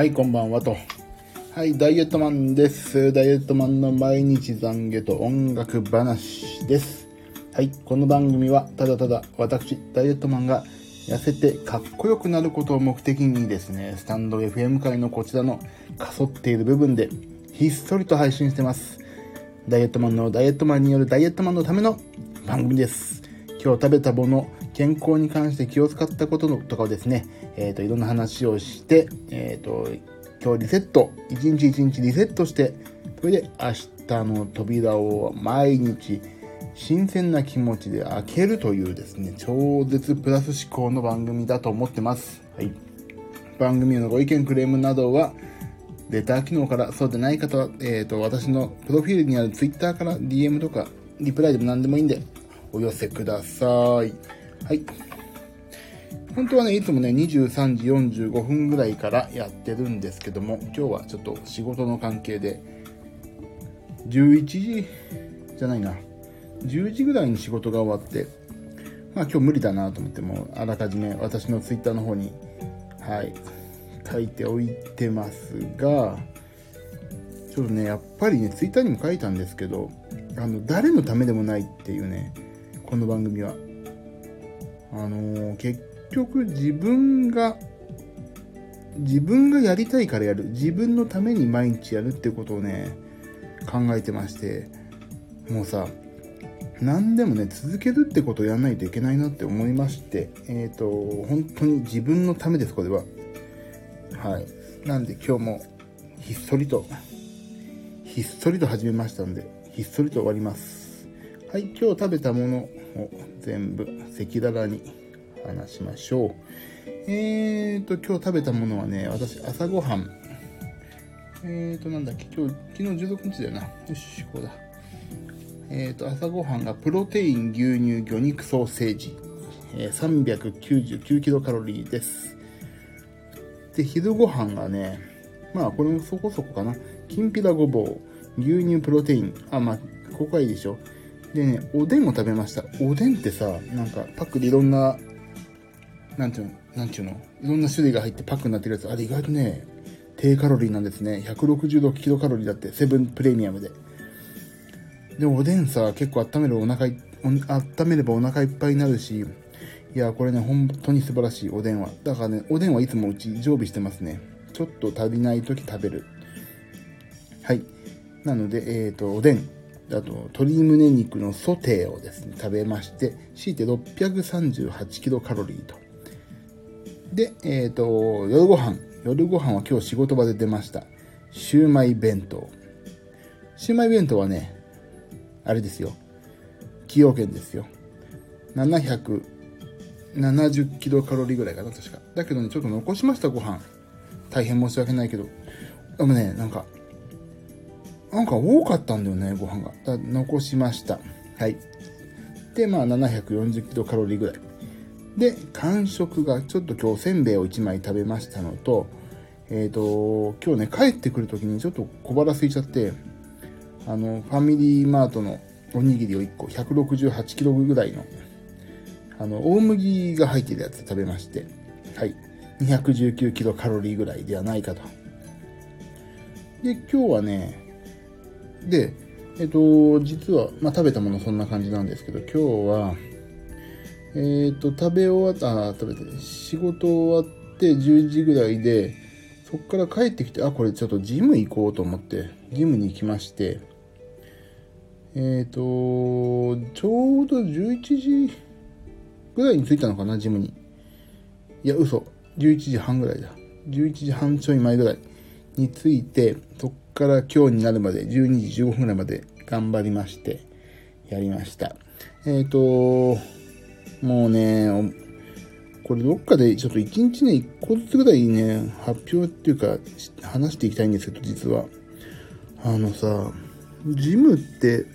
はい、こんばんはと。はい、ダイエットマンです。ダイエットマンの毎日懺悔と音楽話です。はい、この番組はただただ私、ダイエットマンが痩せてかっこよくなることを目的にですね、スタンド FM 界のこちらのかそっている部分でひっそりと配信してます。ダイエットマンのダイエットマンによるダイエットマンのための番組です。今日食べたもの、健康に関して気を使ったこととかをですね、えっ、と、いろんな話をして、えっ、と、今日リセット、一日一日リセットして、それで明日の扉を毎日新鮮な気持ちで開けるというですね、超絶プラス思考の番組だと思ってます。はい。番組へのご意見、クレームなどは、レター機能から、そうでない方は、えっ、と、私のプロフィールにある Twitter から DM とか、リプライでも何でもいいんで、お寄せください。はい。本当はね、いつもね、23時45分ぐらいからやってるんですけども、今日はちょっと仕事の関係で、11時じゃないな、10時ぐらいに仕事が終わって、まあ今日無理だなと思って、もうあらかじめ私の Twitter の方に、はい、書いておいてますが、ちょっとね、やっぱりね、ツイッターにも書いたんですけど、あの、誰のためでもないっていうね、この番組は。あのー結局自分が、自分がやりたいからやる。自分のために毎日やるってことをね、考えてまして、もうさ、何でもね、続けるってことをやらないといけないなって思いまして、えっ、と、本当に自分のためです、これは。はい。なんで今日もひっそりと、ひっそりと始めましたんで、ひっそりと終わります。はい、今日食べたものを全部赤裸々に話しましょう。えーと、今日食べたものはね、私朝ごはん。えーと、なんだっけ、今日、昨日16日だよな。よし、こうだ。えーと、朝ごはんがプロテイン、牛乳、魚肉ソーセージ。えー399キロカロリーです。で、昼ご飯がね、まあこれもそこそこかな。きんぴらごぼう、牛乳プロテイン。あ、まあ、ここはいいでしょ。でね、おでんを食べました。おでんってさ、なんかパックでいろんな、なんていうの、なんていうの、いろんな種類が入ってパックになってるやつ、あれ意外とね、低カロリーなんですね。166キロカロリーだって、セブンプレミアムで。で、おでんさ、結構温めるお腹い、お温めればお腹いっぱいになるし、いや、これね、本当に素晴らしい、おでんは。だからね、おでんはいつもうち常備してますね。ちょっと足りない時食べる。はい。なので、えっ、と、おでん。あと、鶏胸肉のソテーをですね、食べまして、強いて638キロカロリーと。で、えっ、と、夜ご飯。夜ご飯は今日仕事場で出ました。シューマイ弁当。シューマイ弁当はね、あれですよ。崎陽軒ですよ。770キロカロリーぐらいかな、確か。だけどね、ちょっと残しました、ご飯。大変申し訳ないけど。でもね、なんか、なんか多かったんだよね、ご飯が。残しました。はい。で、まあ、740キロカロリーぐらい。で、間食が、ちょっと今日せんべいを1枚食べましたのと、えっ、と、今日ね、帰ってくるときにちょっと小腹空いちゃって、あの、ファミリーマートのおにぎりを1個、168キロぐらいの、あの、大麦が入ってるやつ食べまして、はい。219キロカロリーぐらいではないかと。で、今日はね、で、えっと、実は、まあ、食べたものそんな感じなんですけど、今日は、えっと、食べ終わった、あ、食べて、仕事終わって10時ぐらいで、そっから帰ってきて、あ、これちょっとジム行こうと思って、ジムに行きまして、えっと、ちょうど11時ぐらいに着いたのかな、ジムに。いや、嘘。11時半ぐらいだ。11時半ちょい前ぐらいに着いて、そっから今日になるまで、12時15分ぐらいまで頑張りまして、やりました。えっ、と、もうね、これどっかでちょっと1日ね、1個ずつぐらいね、発表っていうか、話していきたいんですけど、実は。あのさ、ジムって、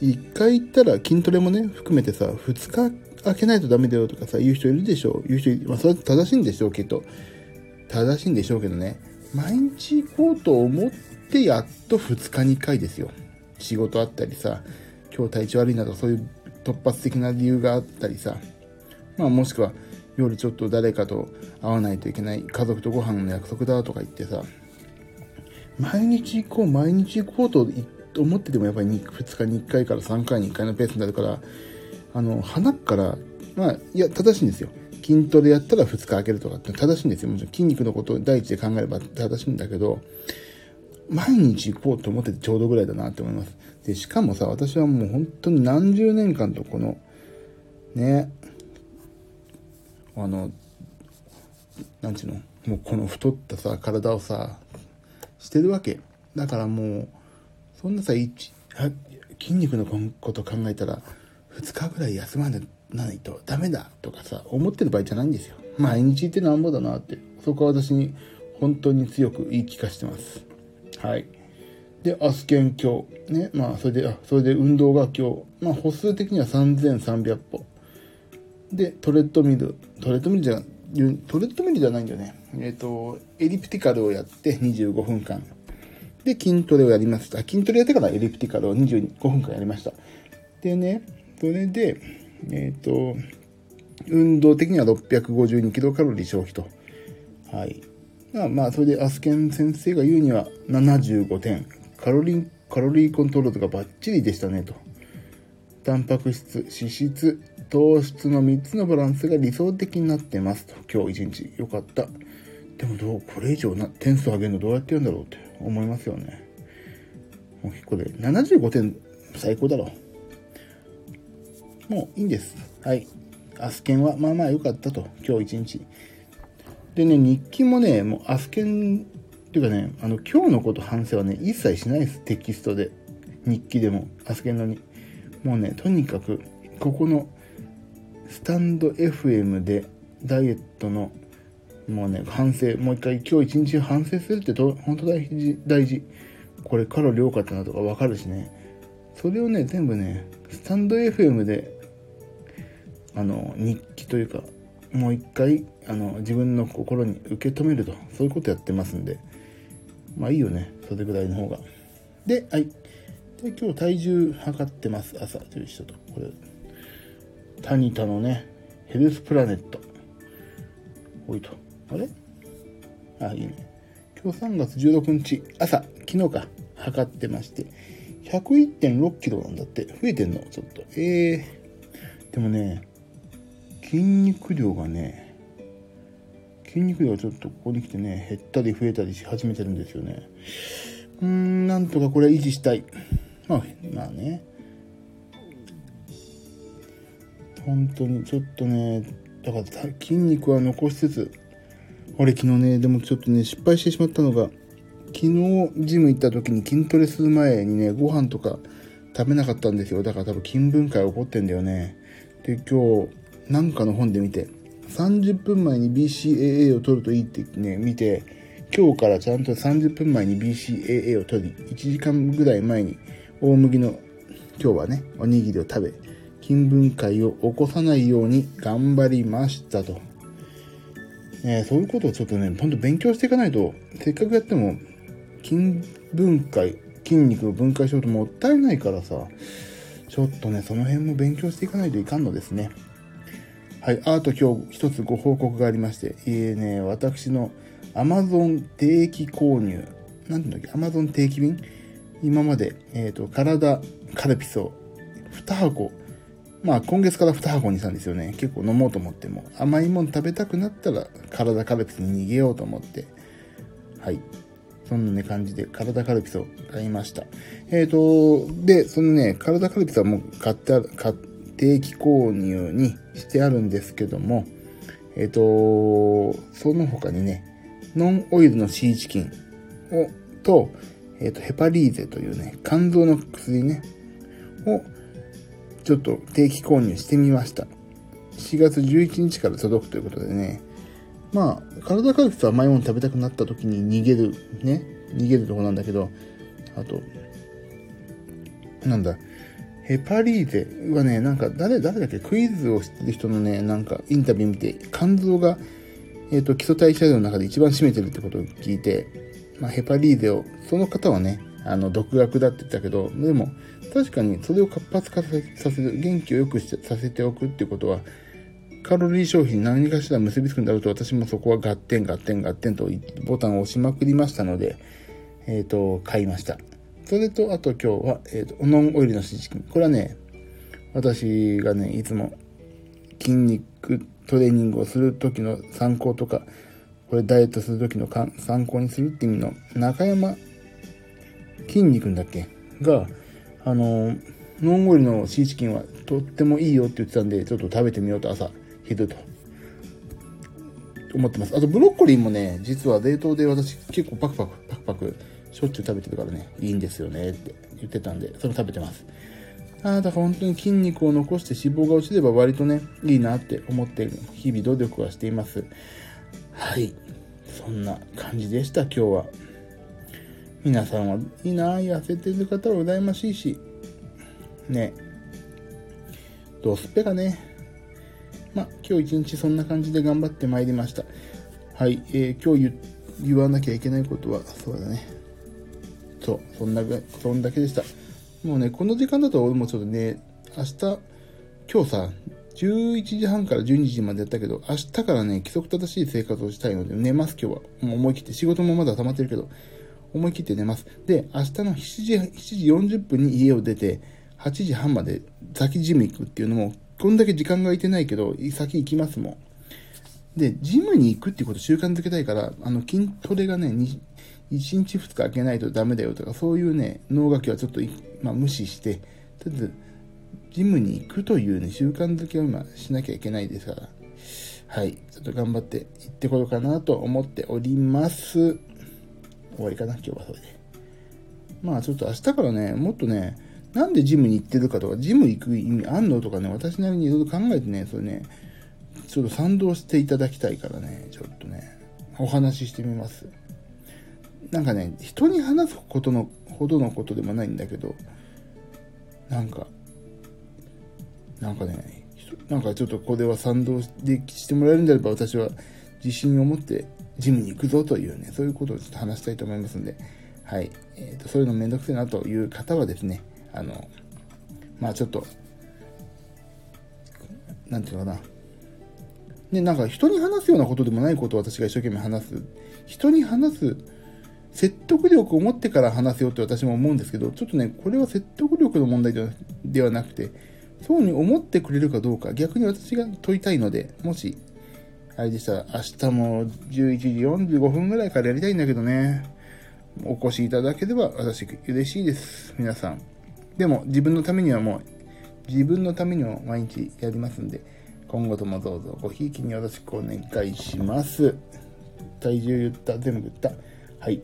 1回行ったら筋トレもね、含めてさ、2日開けないとダメだよとかさ、言う人いるでしょ言う人、まあ、それは正しいんでしょうけど、正しいんでしょうけどね、毎日行こうと思ってやっと2日に1回ですよ。仕事あったりさ、今日体調悪いなとかそういう突発的な理由があったりさ、まあもしくは夜ちょっと誰かと会わないといけない家族とご飯の約束だとか言ってさ毎日行こう毎日行こうと思っててもやっぱり 2, 2日に1回から3回に1回のペースになるからあの鼻からまあいや正しいんですよ。筋トレやったら2日空けるとかって正しいんですよ。もちろん筋肉のことを第一で考えれば正しいんだけど毎日行こうと思っててちょうどぐらいだなって思います。でしかもさ私はもう本当に何十年間とこのねあのなんちゅうのもうこの太ったさ体をさしてるわけ。だからもうそんなさ筋肉のこと考えたら2日ぐらい休まないとダメだとかさ思ってる場合じゃないんですよ。毎日行ってなんぼだなって。そこは私に本当に強く言い聞かせてます。はい。でアスケン今日ねまあそれであそれで運動が今日まあ歩数的には3300歩で、トレッドミル、トレッドミルじゃ、トレッドミルじゃないんだよね。えっ、ー、と、エリプティカルをやって25分間。で、筋トレをやりました。筋トレやってからエリプティカルを25分間やりました。でね、それで、えっ、ー、と、運動的には652キロカロリー消費と。はい。まあ、まあ、それでアスケン先生が言うには75点。カロリー、カロリーコントロールがバッチリでしたねと。タンパク質、脂質、糖質の3つのバランスが理想的になってますと。今日一日。よかった。でもどう、これ以上な点数上げるのどうやってやるんだろうって思いますよね。もう結構で、75点最高だろう。もういいんです。はい。アスケンはまあまあ良かったと。今日一日。でね、日記もね、もうアスケンていうかね、あの、今日のこと反省はね、一切しないです。テキストで。日記でも、アスケンのに。もうね、とにかく、ここのスタンド FM でダイエットのもうね、反省、もう一回今日一日反省するって本当大事、大事。これカロリー多かったなとかわかるしね。それをね、全部ね、スタンド FM で、あの、日記というか、もう一回、あの、自分の心に受け止めると、そういうことやってますんで、まあいいよね、それぐらいの方が。で、はい。で、今日体重測ってます、朝、という人と。これ、タニタのね、ヘルスプラネット。おいと。あれ？あ、いいね。今日3月16日、朝、昨日か、測ってまして、101.6キロなんだって。増えてんの？ちょっと。えー。でもね、筋肉量がね、筋肉量がちょっとここに来てね、減ったり増えたりし始めてるんですよね。うーん、なんとかこれ維持したい。まあ、まあね。本当にちょっとねだから筋肉は残しつつ俺昨日ねでもちょっとね失敗してしまったのが昨日ジム行った時に筋トレする前にねご飯とか食べなかったんですよだから多分筋分解起こってんだよねで今日なんかの本で見て30分前に BCAA を取るといいってね見て今日からちゃんと30分前に BCAA を取り1時間ぐらい前に大麦の今日はねおにぎりを食べ筋分解を起こさないように頑張りましたと。ね、そういうことをちょっとね、ほんと勉強していかないと、せっかくやっても、筋分解、筋肉を分解しようともったいないからさ、ちょっとね、その辺も勉強していかないといかんのですね。はい、あと今日一つご報告がありまして、えーね、私の Amazon 定期購入、なんていうんだっけ、Amazon 定期便？今まで、えっ、ー、と、体カルピスを2箱まあ今月から2箱にしたんですよね。結構飲もうと思っても。甘いもん食べたくなったら体カルピスに逃げようと思って。はい。そんなね感じで体カルピスを買いました。えっ、ー、と、で、そのね、体カルピスはもう買ってある、買定期購入にしてあるんですけども、えっ、ー、と、その他にね、ノンオイルのシーチキンを、と、えっ、ー、と、ヘパリーゼというね、肝臓の薬ね、をちょっと定期購入してみました。4月11日から届くということでね。まあ、体カルピスは甘いもの食べたくなった時に逃げる、ね、逃げるとこなんだけど、あと、なんだ、ヘパリーゼはね、なんか誰、誰だっけ？クイズをしてる人のね、なんかインタビュー見て、肝臓が、えっ、ー、と、基礎代謝量の中で一番占めてるってことを聞いて、まあ、ヘパリーゼを、その方はね、あの、独学だって言ったけど、でも、確かにそれを活発化させる、元気を良くさせておくってことは、カロリー消費に何かしら結びつくんだろうと私もそこはガッテンガッテンガッテンとボタンを押しまくりましたので、えっ、ー、と、買いました。それと、あと今日は、えっ、ー、と、ノンオイルのシチキン。これはね、私がね、いつも筋肉トレーニングをする時の参考とか、これダイエットする時の参考にするって意味の中山筋肉んだっけ？が、あの、ノンオイルのシーチキンはとってもいいよって言ってたんで、ちょっと食べてみようと朝、昼と。思ってます。あとブロッコリーもね、実は冷凍で私結構パクパクパクパクしょっちゅう食べてるからね、いいんですよねって言ってたんで、それ食べてます。ああ、だから本当に筋肉を残して脂肪が落ちれば割とね、いいなって思ってる日々努力はしています。はい。そんな感じでした、今日は。皆さんはいいな痩せてる方は羨ましいし、ね。どうすっぺかね。まあ、今日一日そんな感じで頑張ってまいりました。はい、えー、今日言わなきゃいけないことは、そうだね。そう、そんな、そんだけでした。もうね、この時間だと俺もちょっとね、明日、今日さ、11時半から12時までやったけど、明日からね、規則正しい生活をしたいので、寝ます、今日は。もう思い切って、仕事もまだ溜まってるけど、思い切って寝ます。で、明日の7時、7時40分に家を出て、8時半まで先ジム行くっていうのも、こんだけ時間が空いてないけど、先行きますもん。で、ジムに行くっていうこと習慣づけたいから、あの、筋トレがね、1日2日空けないとダメだよとか、そういうね、脳書きはちょっと、まあ、無視して、とりあえず、ジムに行くというね、習慣づけを今しなきゃいけないですから、はい、ちょっと頑張って行ってこようかなと思っております。終わりかな、今日はそれで。まあちょっと明日からね、もっとね、なんでジムに行ってるかとか、ジム行く意味あんのとかね、私なりにいろいろ考えてね、それね、ちょっと賛同していただきたいからね、ちょっとね、お話ししてみます。なんかね、人に話すことのほどのことでもないんだけど、なんか、なんかね、なんかちょっとこれは賛同してもらえるんであれば私は自信を持ってジムに行くぞというね、そういうことをちょっと話したいと思いますんで、はい。えっ、ー、と、そういうのめんどくせえなという方はですね、あの、まあちょっと、なんていうのかな。ね、なんか人に話すようなことでもないことを私が一生懸命話す。人に話す、説得力を持ってから話せよって私も思うんですけど、ちょっとね、これは説得力の問題ではなくて、そうに思ってくれるかどうか、逆に私が問いたいので、もしあれでしたら明日も11時45分ぐらいからやりたいんだけどね。お越しいただければ私嬉しいです。皆さん。でも自分のためにはもう、自分のためにも毎日やりますんで、今後ともどうぞごひいきによろしくお願いします。体重言った、全部言った。はい。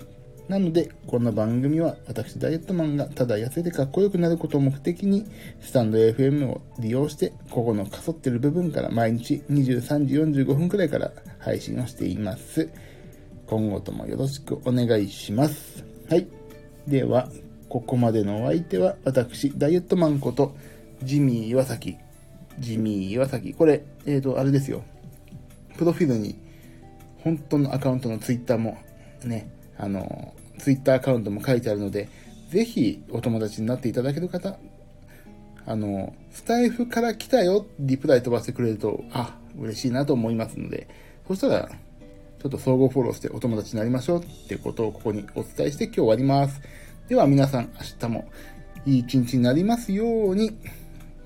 なので、この番組は私ダイエットマンがただ痩せてかっこよくなることを目的に、スタンド FM を利用して、ここのかそってる部分から毎日23時45分くらいから配信をしています。今後ともよろしくお願いします。はい。では、ここまでのお相手は私、ダイエットマンこと、ジミー岩崎。ジミー岩崎。これ、えっ、ー、と、あれですよ。プロフィールに、本当のアカウントのツイッターもね、あの、ツイッターアカウントも書いてあるので、ぜひお友達になっていただける方、あの、スタイフから来たよ、リプライ飛ばしてくれると、あ、嬉しいなと思いますので、そしたら、ちょっと相互フォローしてお友達になりましょうってことをここにお伝えして今日終わります。では皆さん、明日もいい一日になりますように。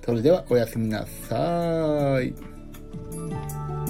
それではおやすみなさーい。